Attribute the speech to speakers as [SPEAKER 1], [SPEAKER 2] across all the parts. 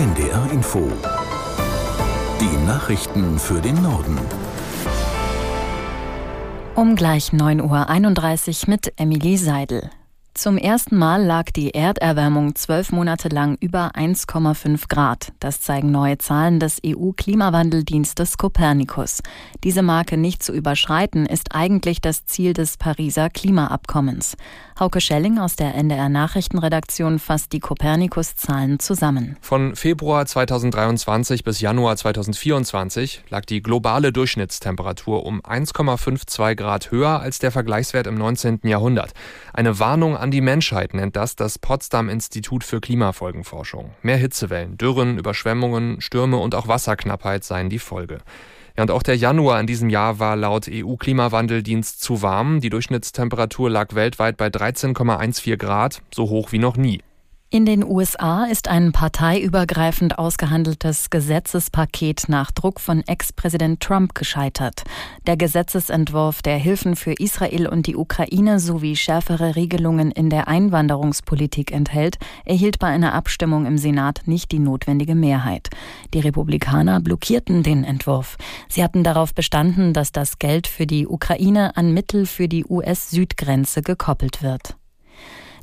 [SPEAKER 1] NDR Info. Die Nachrichten für den Norden.
[SPEAKER 2] Um gleich 9.31 Uhr mit Emilie Seidel. Zum ersten Mal lag die Erderwärmung zwölf Monate lang über 1,5 Grad. Das zeigen neue Zahlen des EU-Klimawandeldienstes Copernicus. Diese Marke nicht zu überschreiten, ist eigentlich das Ziel des Pariser Klimaabkommens. Hauke Schelling aus der NDR Nachrichtenredaktion fasst die Copernicus-Zahlen zusammen.
[SPEAKER 3] Von Februar 2023 bis Januar 2024 lag die globale Durchschnittstemperatur um 1,52 Grad höher als der Vergleichswert im 19. Jahrhundert. Eine Warnung an die Menschheit nennt das das Potsdam Institut für Klimafolgenforschung. Mehr Hitzewellen, Dürren, Überschwemmungen, Stürme und auch Wasserknappheit seien die Folge. Ja, und auch der Januar in diesem Jahr war laut EU-Klimawandeldienst zu warm. Die Durchschnittstemperatur lag weltweit bei 13,14 Grad, so hoch wie noch nie.
[SPEAKER 2] In den USA ist ein parteiübergreifend ausgehandeltes Gesetzespaket nach Druck von Ex-Präsident Trump gescheitert. Der Gesetzesentwurf, der Hilfen für Israel und die Ukraine sowie schärfere Regelungen in der Einwanderungspolitik enthält, erhielt bei einer Abstimmung im Senat nicht die notwendige Mehrheit. Die Republikaner blockierten den Entwurf. Sie hatten darauf bestanden, dass das Geld für die Ukraine an Mittel für die US-Südgrenze gekoppelt wird.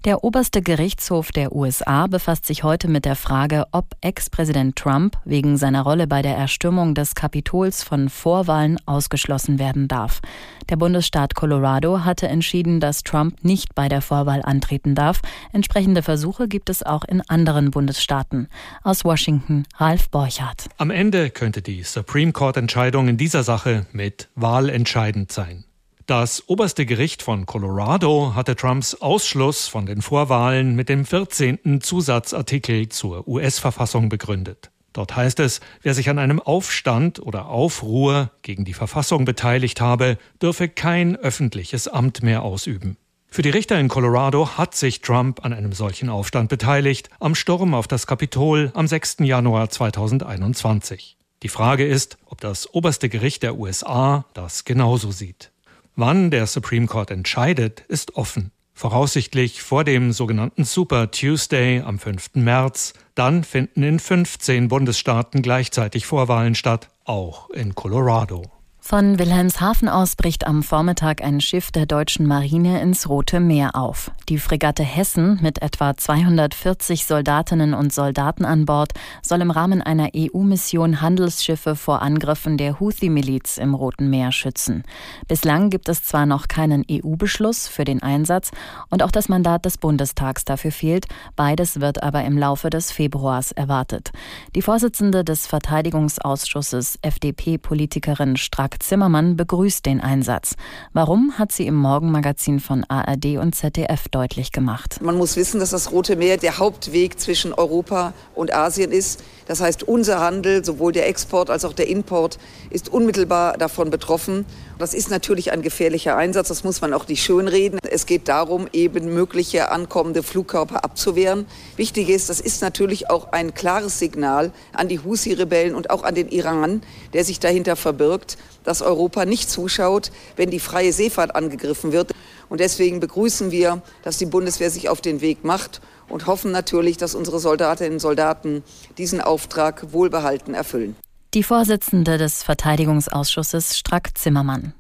[SPEAKER 2] Der oberste Gerichtshof der USA befasst sich heute mit der Frage, ob Ex-Präsident Trump wegen seiner Rolle bei der Erstürmung des Kapitols von Vorwahlen ausgeschlossen werden darf. Der Bundesstaat Colorado hatte entschieden, dass Trump nicht bei der Vorwahl antreten darf. Entsprechende Versuche gibt es auch in anderen Bundesstaaten. Aus Washington Ralf Borchardt.
[SPEAKER 4] Am Ende könnte die Supreme Court Entscheidung in dieser Sache mit Wahl entscheidend sein. Das oberste Gericht von Colorado hatte Trumps Ausschluss von den Vorwahlen mit dem 14. Zusatzartikel zur US-Verfassung begründet. Dort heißt es, wer sich an einem Aufstand oder Aufruhr gegen die Verfassung beteiligt habe, dürfe kein öffentliches Amt mehr ausüben. Für die Richter in Colorado hat sich Trump an einem solchen Aufstand beteiligt, am Sturm auf das Kapitol am 6. Januar 2021. Die Frage ist, ob das oberste Gericht der USA das genauso sieht. Wann der Supreme Court entscheidet, ist offen. Voraussichtlich vor dem sogenannten Super Tuesday am 5. März. Dann finden in 15 Bundesstaaten gleichzeitig Vorwahlen statt, auch in Colorado.
[SPEAKER 2] Von Wilhelmshaven aus bricht am Vormittag ein Schiff der deutschen Marine ins Rote Meer auf. Die Fregatte Hessen mit etwa 240 Soldatinnen und Soldaten an Bord soll im Rahmen einer EU-Mission Handelsschiffe vor Angriffen der Houthi-Miliz im Roten Meer schützen. Bislang gibt es zwar noch keinen EU-Beschluss für den Einsatz und auch das Mandat des Bundestags dafür fehlt, beides wird aber im Laufe des Februars erwartet. Die Vorsitzende des Verteidigungsausschusses, FDP-Politikerin Strack Zimmermann begrüßt den Einsatz. Warum hat sie im Morgenmagazin von ARD und ZDF deutlich gemacht.
[SPEAKER 5] Man muss wissen, dass das Rote Meer der Hauptweg zwischen Europa und Asien ist. Das heißt, unser Handel, sowohl der Export als auch der Import, ist unmittelbar davon betroffen. Das ist natürlich ein gefährlicher Einsatz, das muss man auch nicht schönreden. Es geht darum, eben mögliche ankommende Flugkörper abzuwehren. Wichtig ist, das ist natürlich auch ein klares Signal an die Husi-Rebellen und auch an den Iran, der sich dahinter verbirgt, dass Europa nicht zuschaut, wenn die freie Seefahrt angegriffen wird. Und deswegen begrüßen wir, dass die Bundeswehr sich auf den Weg macht und hoffen natürlich, dass unsere Soldatinnen und Soldaten diesen Auftrag wohlbehalten erfüllen.
[SPEAKER 2] Die Vorsitzende des Verteidigungsausschusses Strack Zimmermann.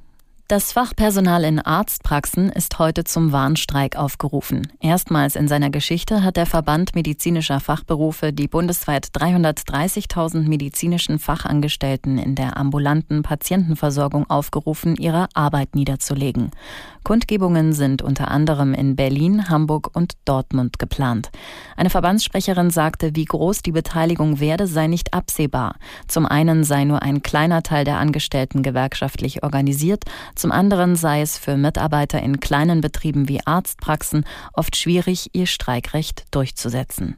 [SPEAKER 2] Das Fachpersonal in Arztpraxen ist heute zum Warnstreik aufgerufen. Erstmals in seiner Geschichte hat der Verband medizinischer Fachberufe die bundesweit 330.000 medizinischen Fachangestellten in der ambulanten Patientenversorgung aufgerufen, ihre Arbeit niederzulegen. Kundgebungen sind unter anderem in Berlin, Hamburg und Dortmund geplant. Eine Verbandssprecherin sagte, wie groß die Beteiligung werde, sei nicht absehbar. Zum einen sei nur ein kleiner Teil der Angestellten gewerkschaftlich organisiert, zum anderen sei es für Mitarbeiter in kleinen Betrieben wie Arztpraxen oft schwierig, ihr Streikrecht durchzusetzen.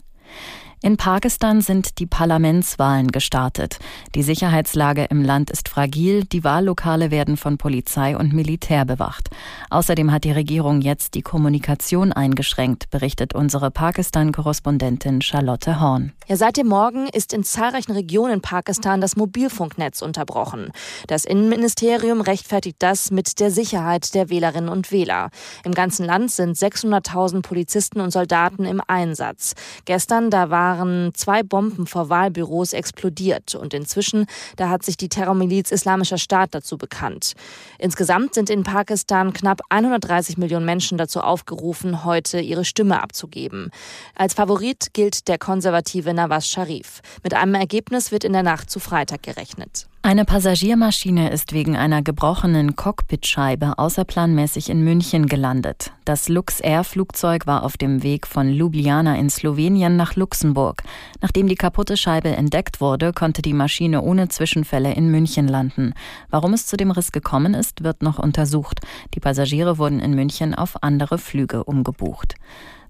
[SPEAKER 2] In Pakistan sind die Parlamentswahlen gestartet. Die Sicherheitslage im Land ist fragil, die Wahllokale werden von Polizei und Militär bewacht. Außerdem hat die Regierung jetzt die Kommunikation eingeschränkt, berichtet unsere Pakistan-Korrespondentin Charlotte Horn.
[SPEAKER 6] Ja, seit dem Morgen ist in zahlreichen Regionen Pakistan das Mobilfunknetz unterbrochen. Das Innenministerium rechtfertigt das mit der Sicherheit der Wählerinnen und Wähler. Im ganzen Land sind 600.000 Polizisten und Soldaten im Einsatz. Gestern, da war waren zwei Bomben vor Wahlbüros explodiert und inzwischen, da hat sich die Terrormiliz Islamischer Staat dazu bekannt. Insgesamt sind in Pakistan knapp 130 Millionen Menschen dazu aufgerufen, heute ihre Stimme abzugeben. Als Favorit gilt der konservative Nawaz Sharif. Mit einem Ergebnis wird in der Nacht zu Freitag gerechnet.
[SPEAKER 2] Eine Passagiermaschine ist wegen einer gebrochenen Cockpitscheibe außerplanmäßig in München gelandet. Das Lux-Air-Flugzeug war auf dem Weg von Ljubljana in Slowenien nach Luxemburg. Nachdem die kaputte Scheibe entdeckt wurde, konnte die Maschine ohne Zwischenfälle in München landen. Warum es zu dem Riss gekommen ist, wird noch untersucht. Die Passagiere wurden in München auf andere Flüge umgebucht.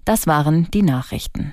[SPEAKER 2] Das waren die Nachrichten.